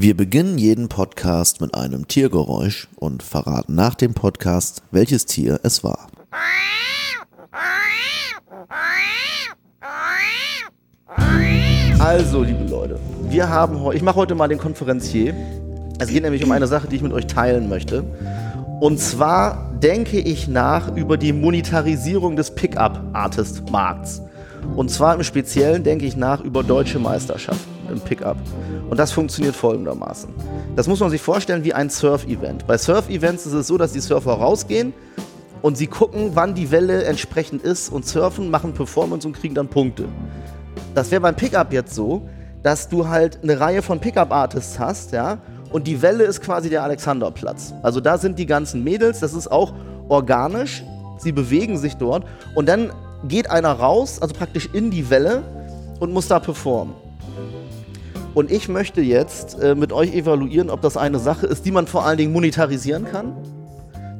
Wir beginnen jeden Podcast mit einem Tiergeräusch und verraten nach dem Podcast, welches Tier es war. Also, liebe Leute, wir haben heute, ich mache heute mal den Konferenzier. Es geht nämlich um eine Sache, die ich mit euch teilen möchte. Und zwar denke ich nach über die Monetarisierung des Pickup-Artist-Markts. Und zwar im Speziellen denke ich nach über deutsche Meisterschaften im Pickup. Und das funktioniert folgendermaßen. Das muss man sich vorstellen wie ein Surf-Event. Bei Surf-Events ist es so, dass die Surfer rausgehen und sie gucken, wann die Welle entsprechend ist und surfen, machen Performance und kriegen dann Punkte. Das wäre beim Pickup jetzt so, dass du halt eine Reihe von Pickup-Artists hast, ja, und die Welle ist quasi der Alexanderplatz. Also da sind die ganzen Mädels, das ist auch organisch, sie bewegen sich dort und dann geht einer raus, also praktisch in die Welle und muss da performen. Und ich möchte jetzt äh, mit euch evaluieren, ob das eine Sache ist, die man vor allen Dingen monetarisieren kann,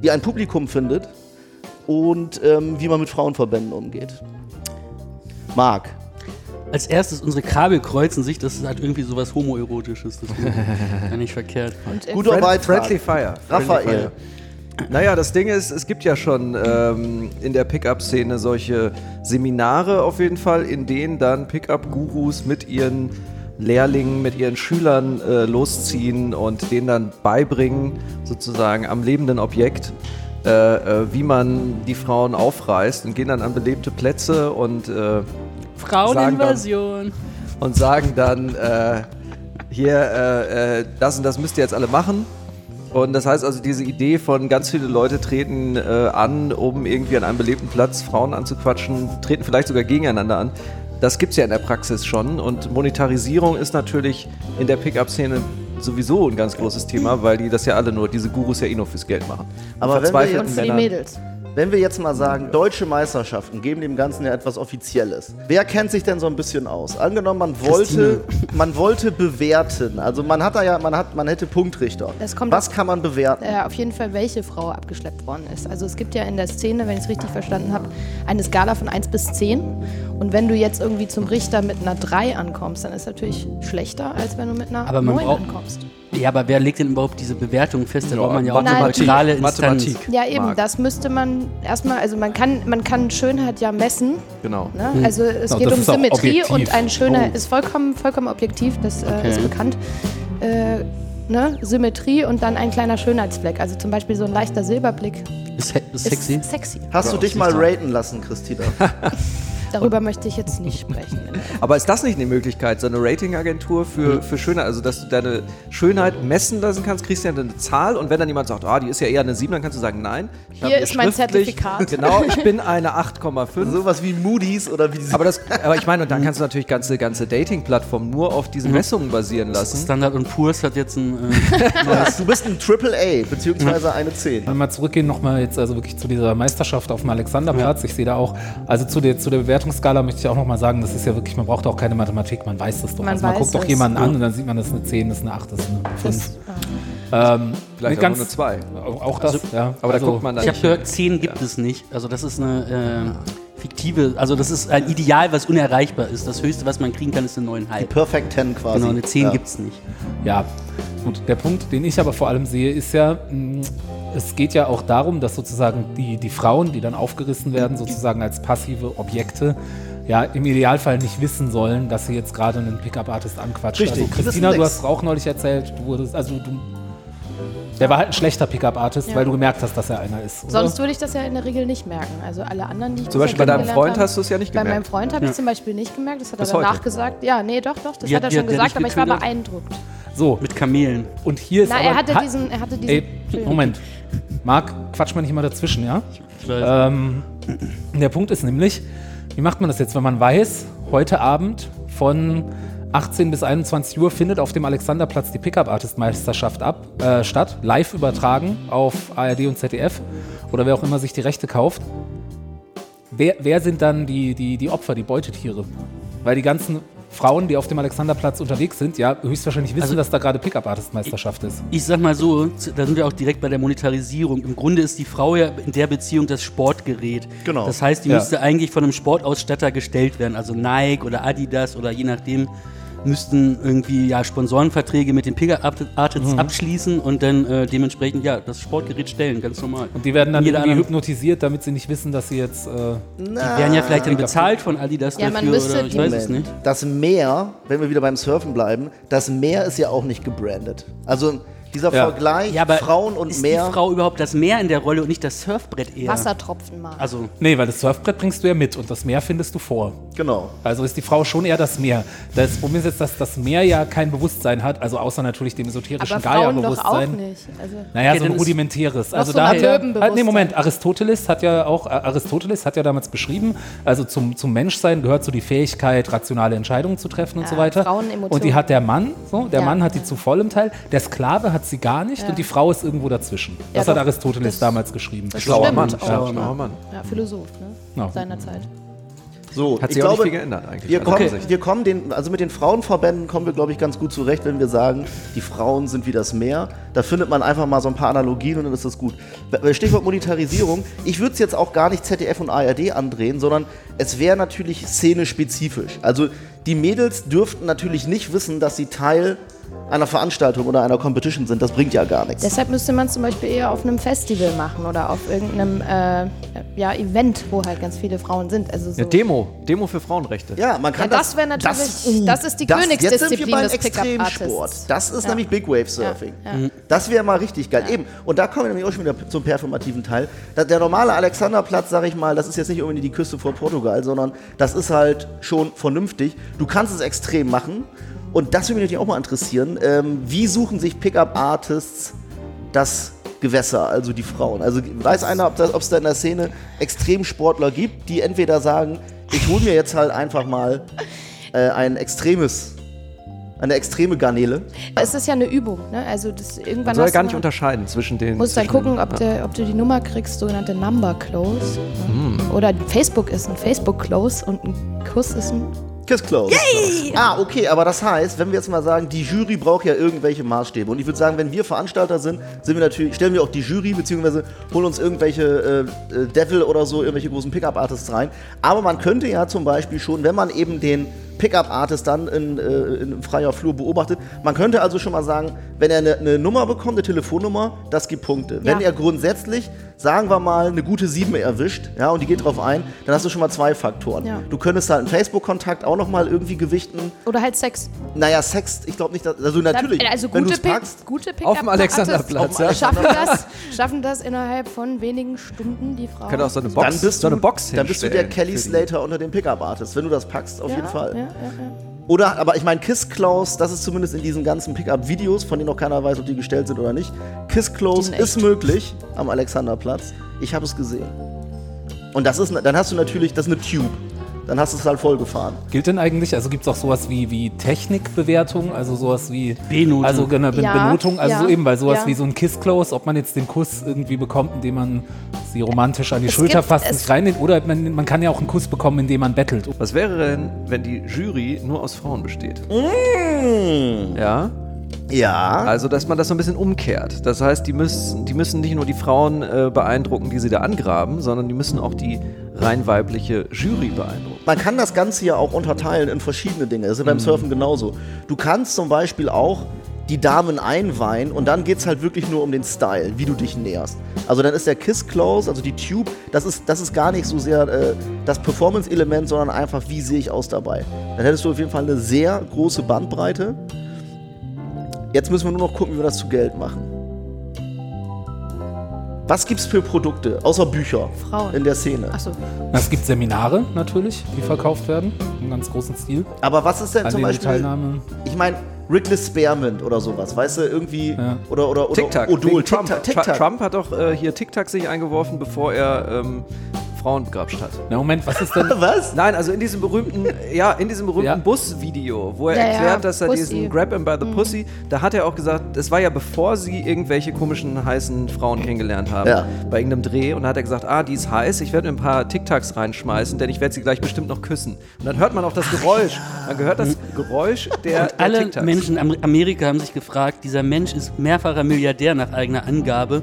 die ein Publikum findet und ähm, wie man mit Frauenverbänden umgeht. Marc. Als erstes, unsere Kabel kreuzen sich, das ist halt irgendwie sowas Homoerotisches. Das ist nicht verkehrt. Und, äh, Guter Friend- Beitrag. Friendly Fire. Raphael. Friendly Fire. Naja, das Ding ist, es gibt ja schon ähm, in der Pickup-Szene solche Seminare auf jeden Fall, in denen dann Pickup-Gurus mit ihren Lehrlingen, mit ihren Schülern äh, losziehen und denen dann beibringen, sozusagen am lebenden Objekt, äh, äh, wie man die Frauen aufreißt und gehen dann an belebte Plätze und äh, Fraueninvasion. und sagen dann, äh, hier, äh, das und das müsst ihr jetzt alle machen. Und das heißt also, diese Idee von ganz viele Leute treten äh, an, um irgendwie an einem belebten Platz Frauen anzuquatschen, treten vielleicht sogar gegeneinander an. Das gibt es ja in der Praxis schon. Und Monetarisierung ist natürlich in der Pickup-Szene sowieso ein ganz großes Thema, weil die das ja alle nur, diese Gurus ja eh nur fürs Geld machen. Aber wenn wir und für die Mädels. Wenn wir jetzt mal sagen, deutsche Meisterschaften geben dem Ganzen ja etwas Offizielles. Wer kennt sich denn so ein bisschen aus? Angenommen, man wollte, man wollte bewerten. Also man hat da ja, man hat, man hätte Punktrichter. Das kommt Was kann man bewerten? Äh, auf jeden Fall, welche Frau abgeschleppt worden ist. Also es gibt ja in der Szene, wenn ich es richtig verstanden habe, eine Skala von 1 bis 10. Und wenn du jetzt irgendwie zum Richter mit einer 3 ankommst, dann ist natürlich schlechter, als wenn du mit einer Aber man 9 braucht- ankommst. Ja, aber wer legt denn überhaupt diese Bewertung fest? Da Ja, braucht man ja auch eine Mathematik. neutrale Instanz. Mathematik. Ja, eben, Marc. das müsste man erstmal, also man kann, man kann Schönheit ja messen. Genau. Ne? Also es Ja, geht um Symmetrie und ein schöner Oh. ist vollkommen, vollkommen objektiv, das äh, Okay. ist bekannt. Äh, ne? Symmetrie und dann ein kleiner Schönheitsfleck. Also zum Beispiel so ein leichter Silberblick Ist, he- ist sexy. ist sexy. Hast du dich mal raten lassen, Christina? Darüber möchte ich jetzt nicht sprechen. Aber ist das nicht eine Möglichkeit, so eine Ratingagentur für, für Schönheit, also dass du deine Schönheit messen lassen kannst, kriegst du ja eine Zahl und wenn dann jemand sagt, ah, die ist ja eher eine 7, dann kannst du sagen, nein. ich Hier habe ist mein Zertifikat. Genau, ich bin eine 8,5. Sowas wie Moody's oder wie diese Aber, das, aber ich meine, und dann kannst du natürlich ganze, ganze Dating-Plattformen nur auf diesen Messungen basieren lassen. Standard und Purs hat jetzt ein. Äh, Du bist ein Triple A, beziehungsweise eine 10. Wenn wir mal zurückgehen, nochmal jetzt also wirklich zu dieser Meisterschaft auf dem Alexanderplatz. Ich sehe da auch, also zu der, zu der Bewertungsskala möchte ich auch nochmal sagen, das ist ja wirklich, man braucht auch keine Mathematik, man weiß das doch. Man also man guckt doch jemanden an und dann sieht man, das ist eine 10, das ist eine 8, das ist eine 5. Ähm, Vielleicht auch nur eine 2. Auch auch das, ja. Aber also, da guckt man dann ich habe gehört, 10 gibt es nicht. Also, das ist eine äh, fiktive. Also, das ist ein Ideal, was unerreichbar ist. Das höchste, was man kriegen kann, ist eine 9,5. Perfect 10 quasi. Genau, eine 10 ja. gibt's nicht. Ja, gut. Der Punkt, den ich aber vor allem sehe, ist ja, mh, es geht ja auch darum, dass sozusagen die, die Frauen, die dann aufgerissen werden, sozusagen als passive Objekte, ja, im Idealfall nicht wissen sollen, dass sie jetzt gerade einen Pickup-Artist anquatscht. Richtig, Also Christina, du hast auch neulich erzählt, du wurdest, also du, der war halt ein schlechter Pickup-Artist, Ja. weil du gemerkt hast, dass er einer ist. oder? Sonst würde ich das ja in der Regel nicht merken. Also alle anderen, die ich Zum Beispiel bei deinem Freund habe- hast du es ja nicht Bei meinem gemerkt. Freund habe ich zum Beispiel nicht gemerkt, das hat Bis er danach heute. gesagt. Ja, nee, doch, doch, das Wie hat er schon gesagt, aber ich war beeindruckt. So, Mit Kamelen. und hier ist Na, aber... er hatte ha- diesen, er hatte diesen. Ey. Moment. Marc, quatsch mal nicht mal dazwischen, ja? Ich weiß. Ähm, der Punkt ist nämlich, wie macht man das jetzt, wenn man weiß, heute Abend von 18 bis 21 Uhr findet auf dem Alexanderplatz die Pickup-Artist-Meisterschaft ab, äh, statt, live übertragen auf ARD und ZDF oder wer auch immer sich die Rechte kauft. Wer, wer sind dann die, die, die Opfer, die Beutetiere? Weil die ganzen Frauen, die auf dem Alexanderplatz unterwegs sind, ja höchstwahrscheinlich wissen, Also- dass da gerade Pickup-Artist-Meisterschaft ist. Ich sag mal so, da sind wir auch direkt bei der Monetarisierung. Im Grunde ist die Frau ja in der Beziehung das Sportgerät. Genau. Das heißt, die Ja. müsste eigentlich von einem Sportausstatter gestellt werden, also Nike oder Adidas oder je nachdem. Müssten irgendwie ja Sponsorenverträge mit den Pickup-Artists Mhm. abschließen und dann äh, dementsprechend ja das Sportgerät stellen, ganz normal. Und die werden dann irgendwie anderen- hypnotisiert, damit sie nicht wissen, dass sie jetzt. Äh, Die werden ja vielleicht dann bezahlt von Adidas Ja, man dafür müsste oder ich weiß es nicht. Das Meer, wenn wir wieder beim Surfen bleiben, das Meer ist ja auch nicht gebrandet. Also dieser Ja. Vergleich Ja, aber Frauen und ist Meer. die Frau überhaupt das Meer in der Rolle und nicht das Surfbrett eher? Wassertropfen mal. Also nee, weil das Surfbrett bringst du ja mit und das Meer findest du vor. Genau. Also ist die Frau schon eher das Meer. Das Problem ist jetzt, dass das Meer ja kein Bewusstsein hat, also außer natürlich dem esoterischen aber Frauen doch auch Gaia-Bewusstsein. nicht. Also, Naja, Okay, so ein ist- rudimentäres. Also so da hat halt, nee, Moment, Aristoteles hat ja auch, Aristoteles hat ja damals beschrieben, also zum, zum Menschsein gehört so die Fähigkeit, rationale Entscheidungen zu treffen und Ja, so weiter. Frauenemotionen. Und die hat der Mann, so, der Ja. Mann hat die zu vollem Teil, der Sklave hat sie gar nicht Ja. und die Frau ist irgendwo dazwischen. Ja, das hat doch, Aristoteles das- damals geschrieben. das Schlauer Mann, auch, schlauer, Mann. Ja, Philosoph, ne? Ja. Seiner Zeit. So, Hat ich sich auch glaube, nicht viel geändert eigentlich. Wir Also kommen, offensichtlich. wir kommen den, also mit den Frauenverbänden kommen wir, glaube ich, ganz gut zurecht, wenn wir sagen, die Frauen sind wie das Meer. Da findet man einfach mal so ein paar Analogien und dann ist das gut. Stichwort Monetarisierung. Ich würde es jetzt auch gar nicht ZDF und ARD andrehen, sondern es wäre natürlich szenespezifisch. Also die Mädels dürften natürlich nicht wissen, dass sie Teil einer Veranstaltung oder einer Competition sind. Das bringt ja gar nichts. Deshalb müsste man zum Beispiel eher auf einem Festival machen oder auf irgendeinem äh, ja, Event, wo halt ganz viele Frauen sind. Also so. Ja, Demo. Demo für Frauenrechte. Ja, man kann Ja, das wär natürlich- das ist die Jetzt sind Königsdisziplin wir beim des Extremsport. Das ist Ja. nämlich Big Wave Surfing. Ja, ja. Das wäre mal richtig geil. Eben. Und da kommen wir nämlich auch schon wieder zum performativen Teil. Der normale Alexanderplatz, sag ich mal, das ist jetzt nicht unbedingt die Küste vor Portugal, sondern das ist halt schon vernünftig. Du kannst es extrem machen. Und das würde mich natürlich auch mal interessieren. Ähm, wie suchen sich Pickup-Artists das Gewässer, also die Frauen? Also weiß einer, ob es da in der Szene Extremsportler gibt, die entweder sagen, ich hole mir jetzt halt einfach mal äh, ein extremes, eine extreme Garnele. Es ist ja eine Übung, ne? Also das irgendwann Man soll ja gar du nicht mal- unterscheiden zwischen den. musst dann gucken, ob, der, ob du die Nummer kriegst, sogenannte Number Close. Hm. Ne? Oder Facebook ist ein Facebook Close und ein Kuss ist ein. Kiss Close. Ah, okay, aber das heißt, wenn wir jetzt mal sagen, die Jury braucht ja irgendwelche Maßstäbe. Und ich würde sagen, wenn wir Veranstalter sind, sind wir natürlich, stellen wir auch die Jury, beziehungsweise holen uns irgendwelche äh, äh, Devil oder so, irgendwelche großen Pickup-Artists rein. Aber man könnte ja zum Beispiel schon, wenn man eben den Pickup-Artist dann in, äh, in freier Flur beobachtet, man könnte also schon mal sagen, wenn er eine, eine Nummer bekommt, eine Telefonnummer, das gibt Punkte. Wenn Ja. er grundsätzlich, sagen wir mal, eine gute 7 erwischt, ja, und die geht drauf ein, dann hast du schon mal zwei Faktoren. Ja. Du könntest halt einen Facebook-Kontakt auch noch mal irgendwie gewichten. Oder halt Sex. Naja, Sex, ich glaube nicht, dass, also natürlich, Also wenn du gute, es Pick, packst, gute Pickup Auf dem Alexanderplatz, Artists Schaffen das, schaffen das innerhalb von wenigen Stunden, die Frau. Kann auch so eine Box, dann bist so du, eine Box dann bist du der Kelly Slater unter den Pickup-Artists, wenn du das packst, auf ja, jeden Fall. Ja, ja, ja. Oder, aber ich meine, Kiss Close, das ist zumindest in diesen ganzen Pickup-Videos, von denen noch keiner weiß, ob die gestellt sind oder nicht. Kiss Close ist möglich am Alexanderplatz. Ich habe es gesehen. Und das ist, dann hast du natürlich, das ist eine Tube. Dann hast du es halt vollgefahren. Gilt denn eigentlich, also gibt es auch sowas wie, wie Technikbewertung, also sowas wie Benotung. Also genau, Be Ja, Benotung, also ja, so eben, weil sowas ja. wie so ein Kiss-Close, ob man jetzt den Kuss irgendwie bekommt, indem man sie romantisch an die Es Schulter gibt- fasst, es- nicht rein, oder man, man kann ja auch einen Kuss bekommen, indem man bettelt. Was wäre denn, wenn die Jury nur aus Frauen besteht? Ja, Ja. also dass man das so ein bisschen umkehrt. Das heißt, die müssen, die müssen nicht nur die Frauen äh, beeindrucken, die sie da angraben, sondern die müssen auch die rein weibliche Jury beeindrucken. Man kann das Ganze ja auch unterteilen in verschiedene Dinge. Das ist ja beim Surfen genauso. Du kannst zum Beispiel auch die Damen einweihen und dann geht es halt wirklich nur um den Style, wie du dich näherst. Also dann ist der Kiss Close, also die Tube, das ist, das ist gar nicht so sehr äh, das Performance-Element, sondern einfach, wie sehe ich aus dabei. Dann hättest du auf jeden Fall eine sehr große Bandbreite. Jetzt müssen wir nur noch gucken, wie wir das zu Geld machen. Was gibt's für Produkte, außer Bücher Frauen. in der Szene? Achso. Es gibt Seminare natürlich, die verkauft werden, im ganz großen Stil. Aber was ist denn An zum Beispiel... Teilnahme. Ich meine, Wrigley Spearmint oder sowas, weißt du, irgendwie. Ja. Oder, oder, oder TikTok. Odol, Trump. TikTok. Trump. TikTok. Trump hat doch äh, hier TikTok sich eingeworfen, bevor er ähm, Frauen begrapscht hat. Na Moment, was ist denn... Was? Nein, also in diesem berühmten, ja, in diesem berühmten Ja. Busvideo, wo er Ja, ja, erklärt, dass er Pussy. diesen Grab him by the Pussy, da hat er auch gesagt, das war ja bevor sie irgendwelche komischen heißen Frauen kennengelernt haben Ja. bei irgendeinem Dreh und da hat er gesagt, ah, die ist heiß, ich werde mir ein paar TikToks reinschmeißen, denn ich werde sie gleich bestimmt noch küssen. Und dann hört man auch das Geräusch. Man gehört das Geräusch der, der Alle TikToks. Menschen in Am- Amerika haben sich gefragt, dieser Mensch ist mehrfacher Milliardär nach eigener Angabe.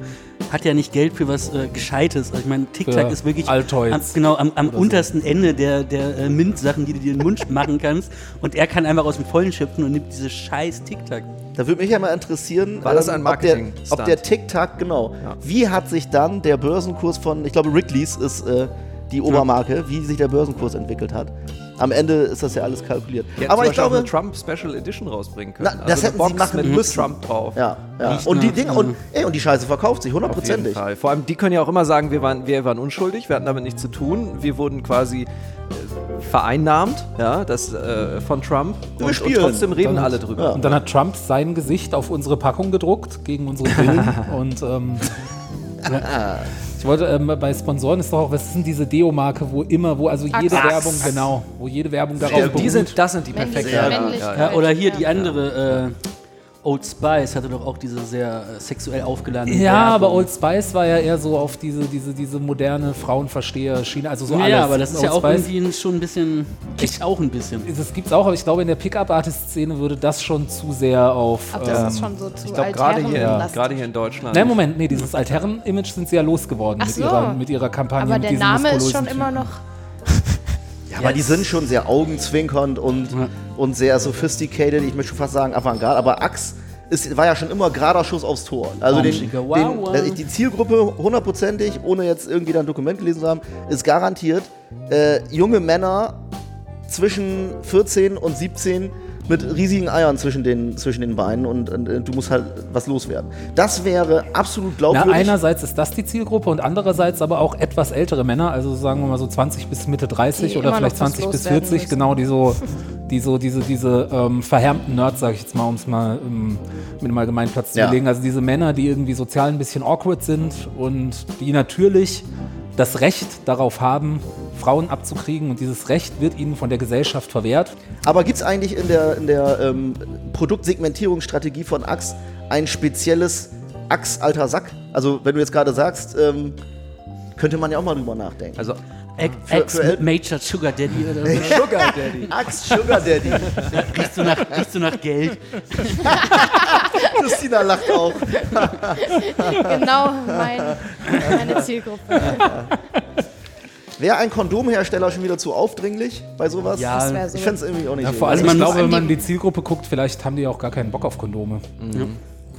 Hat ja nicht Geld für was äh, Gescheites. Also ich meine, TikTok ist wirklich Altoids am, genau am, am oder so. untersten Ende der, der äh, Mint-Sachen, die du dir in den Mund machen kannst. Und er kann einfach aus dem Vollen schöpfen und nimmt diese scheiß TikTok. Da würde mich ja mal interessieren, War das ein ob, der, ob der TikTok, genau, wie hat sich dann der Börsenkurs von, ich glaube, Wrigley's ist äh, die Obermarke, wie sich der Börsenkurs entwickelt hat. Am Ende ist das ja alles kalkuliert. Die Aber zum ich Beispiel auch glaube, eine Trump Special Edition rausbringen können. Na, das eine hätten sie machen mit müssen. Trump drauf. ja, ja. Und die Dinge, und, ey, und die Scheiße verkauft sich, hundertprozentig. Vor allem, die können ja auch immer sagen, wir waren, wir waren unschuldig, wir hatten damit nichts zu tun. Wir wurden quasi äh, vereinnahmt, ja, das äh, von Trump. Wir Und, und trotzdem reden Dann- alle drüber. Ja. Und dann hat Trump sein Gesicht auf unsere Packung gedruckt gegen unsere Willen. und ähm, ich wollte ähm, bei Sponsoren ist doch auch, was ist denn diese Deo-Marke, wo immer, wo also jede Axe. Werbung, genau, wo jede Werbung darauf Ja, die beruht. sind, das sind die perfekten. Ja, ja, Ja, oder hier die Ja. andere, äh, Old Spice hatte doch auch diese sehr äh, sexuell aufgeladene Ja, aber Werbung. Old Spice war ja eher so auf diese, diese, diese moderne Frauenversteher-Schiene, also so ja, alles. ja, aber das ist ja Old auch Spice- irgendwie schon ein bisschen, echt auch ein bisschen. Das gibt's auch, aber ich glaube, in der Pickup-Artist-Szene würde das schon zu sehr auf. Ob das ähm, ist schon so zu Ich glaube, gerade hier, gerade hier in Deutschland. Nein, Moment, nee, dieses Altherren-Image sind sie ja losgeworden Ach mit, so. ihrer, mit ihrer Kampagne. Aber mit der Name ist schon immer noch. Ja, aber die sind schon sehr augenzwinkernd und, Ja. und sehr sophisticated, ich möchte schon fast sagen Avantgarde, aber Axe ist, war ja schon immer gerader Schuss aufs Tor. Also den, den, äh, die Zielgruppe hundertprozentig, ohne jetzt irgendwie da ein Dokument gelesen zu haben, ist garantiert äh, junge Männer zwischen 14 und 17 mit riesigen Eiern zwischen den, zwischen den Beinen und, und äh, du musst halt was loswerden. Das wäre absolut Na, glaubwürdig. einerseits ist das die Zielgruppe und andererseits aber auch etwas ältere Männer, also sagen wir mal so 20 bis Mitte 30 Die oder vielleicht noch was 20 bis loswerden 40, müssen. genau, die so, die so diese, diese ähm, verhärmten Nerds, sage ich jetzt mal, um es mal ähm, mit dem Allgemeinplatz zu Ja. belegen. Also diese Männer, die irgendwie sozial ein bisschen awkward sind und die natürlich das Recht darauf haben, Frauen abzukriegen und dieses Recht wird ihnen von der Gesellschaft verwehrt. Aber gibt es eigentlich in der, in der ähm, Produktsegmentierungsstrategie von Axe ein spezielles Axe alter Sack? Also wenn du jetzt gerade sagst, ähm, könnte man ja auch mal drüber nachdenken. Also, Ex für- Ex für El- Major Sugar Daddy oder so. Sugar Daddy. Axe Sugar Daddy. riechst, du nach, riechst du nach Geld? Christina lacht auch. Genau mein, meine Zielgruppe. Wäre ein Kondomhersteller schon wieder zu aufdringlich bei sowas? Ja, so. Ich fände es irgendwie auch nicht Ja, so. vor allem, ich glaube, wenn an man die- die Zielgruppe guckt, vielleicht haben die auch gar keinen Bock auf Kondome.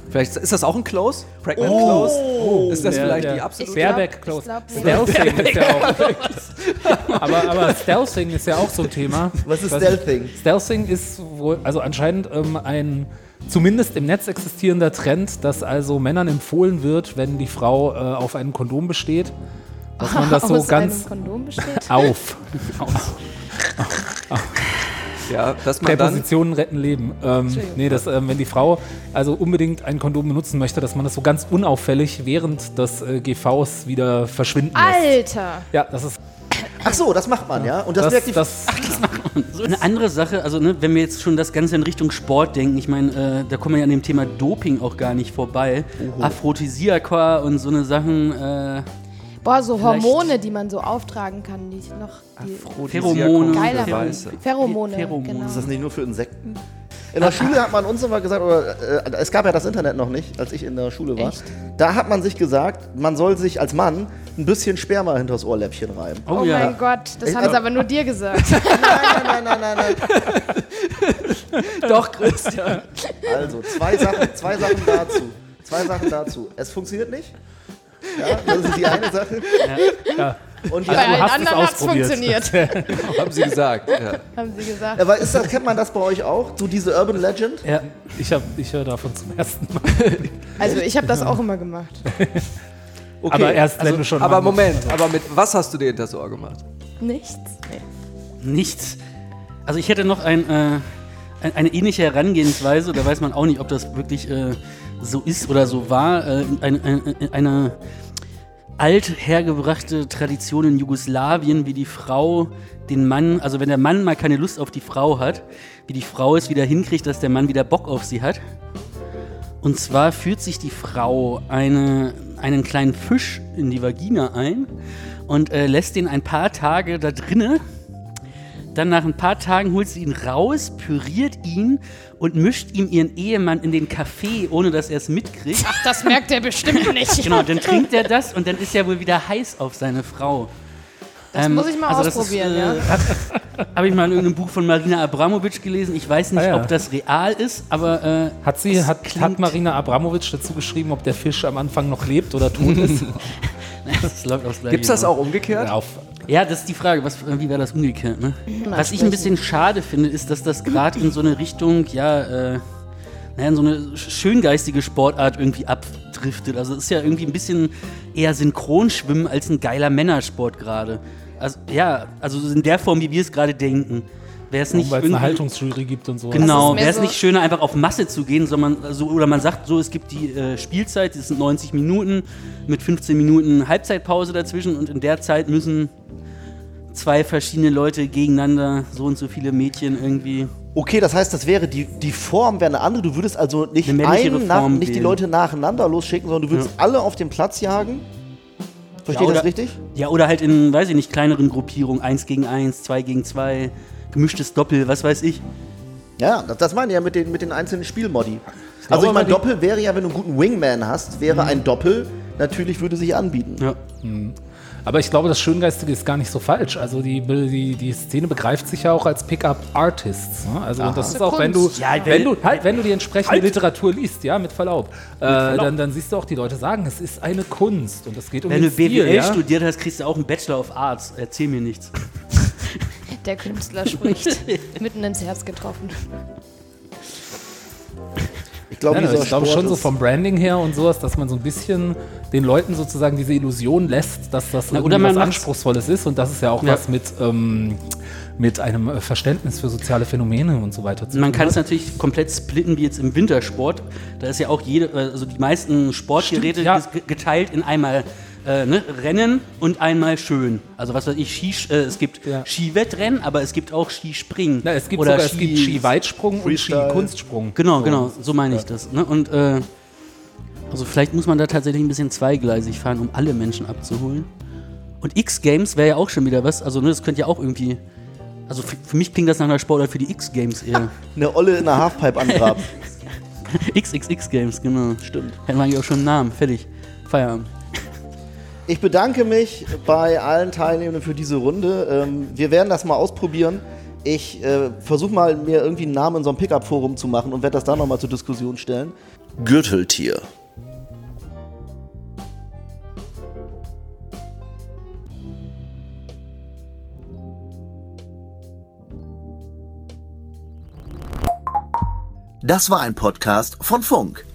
Vielleicht ist das auch ein Close? Pregnant Oh. Close? Ist das Der- vielleicht der- die absolute? Baerbeck Close. Stealthing ist ja auch. aber, aber Stealthing ist ja auch so ein Thema. Was ist Stealthing? Stealthing ist wohl, also anscheinend ähm, ein zumindest im Netz existierender Trend, dass also Männern empfohlen wird, wenn die Frau äh, auf einem Kondom besteht, dass man das so ganz einem Kondom besteht. auf. Ja, dass man dann. Präpositionen retten Leben. Ähm, nee, dass, ähm, wenn die Frau also unbedingt ein Kondom benutzen möchte, dass man das so ganz unauffällig während des äh, GVs wieder verschwinden lässt. Alter! Ja, das ist Ach so, das macht man, ja? Und das, das, wirkt die das, So eine andere Sache, also ne, wenn wir jetzt schon das Ganze in Richtung Sport denken, ich meine, äh, da kommen wir ja an dem Thema Doping auch gar nicht vorbei. Aphrodisiaka und so eine Sachen, äh, Boah, so Vielleicht- Hormone, die man so auftragen kann, die noch. Die Pheromone. geiler Pher- Weiße. Pheromone. Pheromone. Genau. Ist das nicht nur für Insekten? In der Schule hat man uns immer gesagt, oder äh, es gab ja das Internet noch nicht, als ich in der Schule war. Echt? Da hat man sich gesagt, man soll sich als Mann ein bisschen Sperma hinters Ohrläppchen reiben. oh, Oh ja. mein Gott, das Ich- haben sie aber nur dir gesagt. Nein, nein, nein, nein, nein. Doch, Christian. Also, zwei Sachen, zwei Sachen dazu. Zwei Sachen dazu. Es funktioniert nicht. Ja, das ist die eine Sache. ja. Und die Bei allen es anderen hat es funktioniert, Haben sie gesagt. Ja. haben sie gesagt. Aber ist das, kennt man das bei euch auch? So diese Urban Legend? ja, ich, hab, ich höre davon zum ersten Mal. Also ich habe das auch immer gemacht. Okay. aber erst, wenn du schon. Aber. Moment, aber mit was hast du dir hinters Ohr gemacht? Nichts. Nichts. Also ich hätte noch ein, äh, ein, eine ähnliche Herangehensweise, da weiß man auch nicht, ob das wirklich äh, so ist oder so war. Äh, eine, eine, eine alt hergebrachte Tradition in Jugoslawien, wie die Frau den Mann, also wenn der Mann mal keine Lust auf die Frau hat, wie die Frau es wieder hinkriegt, dass der Mann wieder Bock auf sie hat. Und zwar führt sich die Frau eine, einen kleinen Fisch in die Vagina ein und äh, lässt den ein paar Tage da drinne dann nach ein paar Tagen holt sie ihn raus, püriert ihn und mischt ihm ihren Ehemann in den Kaffee, ohne dass er es mitkriegt. Ach, das merkt er bestimmt nicht. Genau, dann trinkt er das und dann ist er wohl wieder heiß auf seine Frau. Das muss ich mal also das ausprobieren, ist, ja. äh, Habe ich mal in irgendeinem Buch von Marina Abramovic gelesen. Ich weiß nicht, Ah, ja. ob das real ist, aber äh, Hat sie, es hat, hat Marina Abramovic dazu geschrieben, ob der Fisch am Anfang noch lebt oder tot ist? das läuft aufs Gleiche Gibt's das hinaus. auch umgekehrt? Auf, Ja, das ist die Frage. Was, wie wäre das umgekehrt? Ne? Was ich ein bisschen schade finde, ist, dass das gerade in so eine Richtung, ja, äh, naja, in so eine sch- schöngeistige Sportart irgendwie abdriftet. Also es ist ja irgendwie ein bisschen eher Synchronschwimmen als ein geiler Männersport gerade. Also ja, also in der Form, wie wir es gerade denken. Wäre es nicht weil es eine Haltungsjury gibt und so. Genau, wäre es so- nicht schöner, einfach auf Masse zu gehen, sondern so, oder man sagt so, es gibt die äh, Spielzeit, das sind 90 Minuten mit 15 Minuten Halbzeitpause dazwischen und in der Zeit müssen zwei verschiedene Leute gegeneinander, so und so viele Mädchen irgendwie. Okay, das heißt, das wäre die, die Form wäre eine andere. Du würdest also nicht, einen nach, nicht die. Leute nacheinander losschicken, sondern du würdest alle auf den Platz jagen. Verstehe Ja, ich das richtig? Ja, oder halt in, weiß ich nicht, kleineren Gruppierungen, eins gegen eins, zwei gegen zwei, gemischtes Doppel, was weiß ich. Ja, das, das meine ich ja mit den, mit den einzelnen Spielmodi. Also ich aber meine, die- Doppel wäre ja, wenn du einen guten Wingman hast, wäre ein Doppel, natürlich würde sich anbieten. Ja. Aber ich glaube, das Schöngeistige ist gar nicht so falsch. Also die, die, die Szene begreift sich ja auch als Pickup-Artists. Ne? Also und das ist auch, wenn du. Ja, wenn wenn- du, halt, wenn du die entsprechende Halt. Literatur liest, ja, mit Verlaub, äh, Dann, dann siehst du auch die Leute sagen, es ist eine Kunst und es geht um Wenn du den Stil. BWL ja? studiert hast, kriegst du auch einen Bachelor of Arts. Erzähl mir nichts. Der Künstler spricht. Mitten ins Herz getroffen. Ich glaube, Sport schon so vom Branding her und sowas, dass man so ein bisschen den Leuten sozusagen diese Illusion lässt, dass das Na, oder man was Anspruchsvolles ist und das ist ja auch Ja. was mit, ähm, mit einem äh, Verständnis für soziale Phänomene und so weiter zu Man tun kann es natürlich komplett splitten, wie jetzt im Wintersport. Da ist ja auch jede, also die meisten Sportgeräte Stimmt, ja. geteilt in einmal äh, ne, Rennen und einmal schön. Also was weiß ich, Ski, äh, es gibt Ja. Skiwettrennen, aber es gibt auch Skispringen. Na, es gibt oder sogar es gibt Skiweitsprung und. Skikunstsprung. Genau, genau, so meine ich das. Ne? Und äh, also vielleicht muss man da tatsächlich ein bisschen zweigleisig fahren, um alle Menschen abzuholen. Und X-Games wäre ja auch schon wieder was. Also ne, das könnte ja auch irgendwie. Also für, für mich klingt das nach einer Sportart für die X-Games eher. eine Olle in der Halfpipe angraben. XXX-Games, genau. Stimmt. Hätten wir eigentlich auch schon einen Namen. Fertig. Feierabend. Ich bedanke mich bei allen Teilnehmenden für diese Runde. Ähm, wir werden das mal ausprobieren. Ich äh, versuche mal, mir irgendwie einen Namen in so einem Pickup-Forum zu machen und werde das dann nochmal zur Diskussion stellen. Gürteltier. Das war ein Podcast von Funk.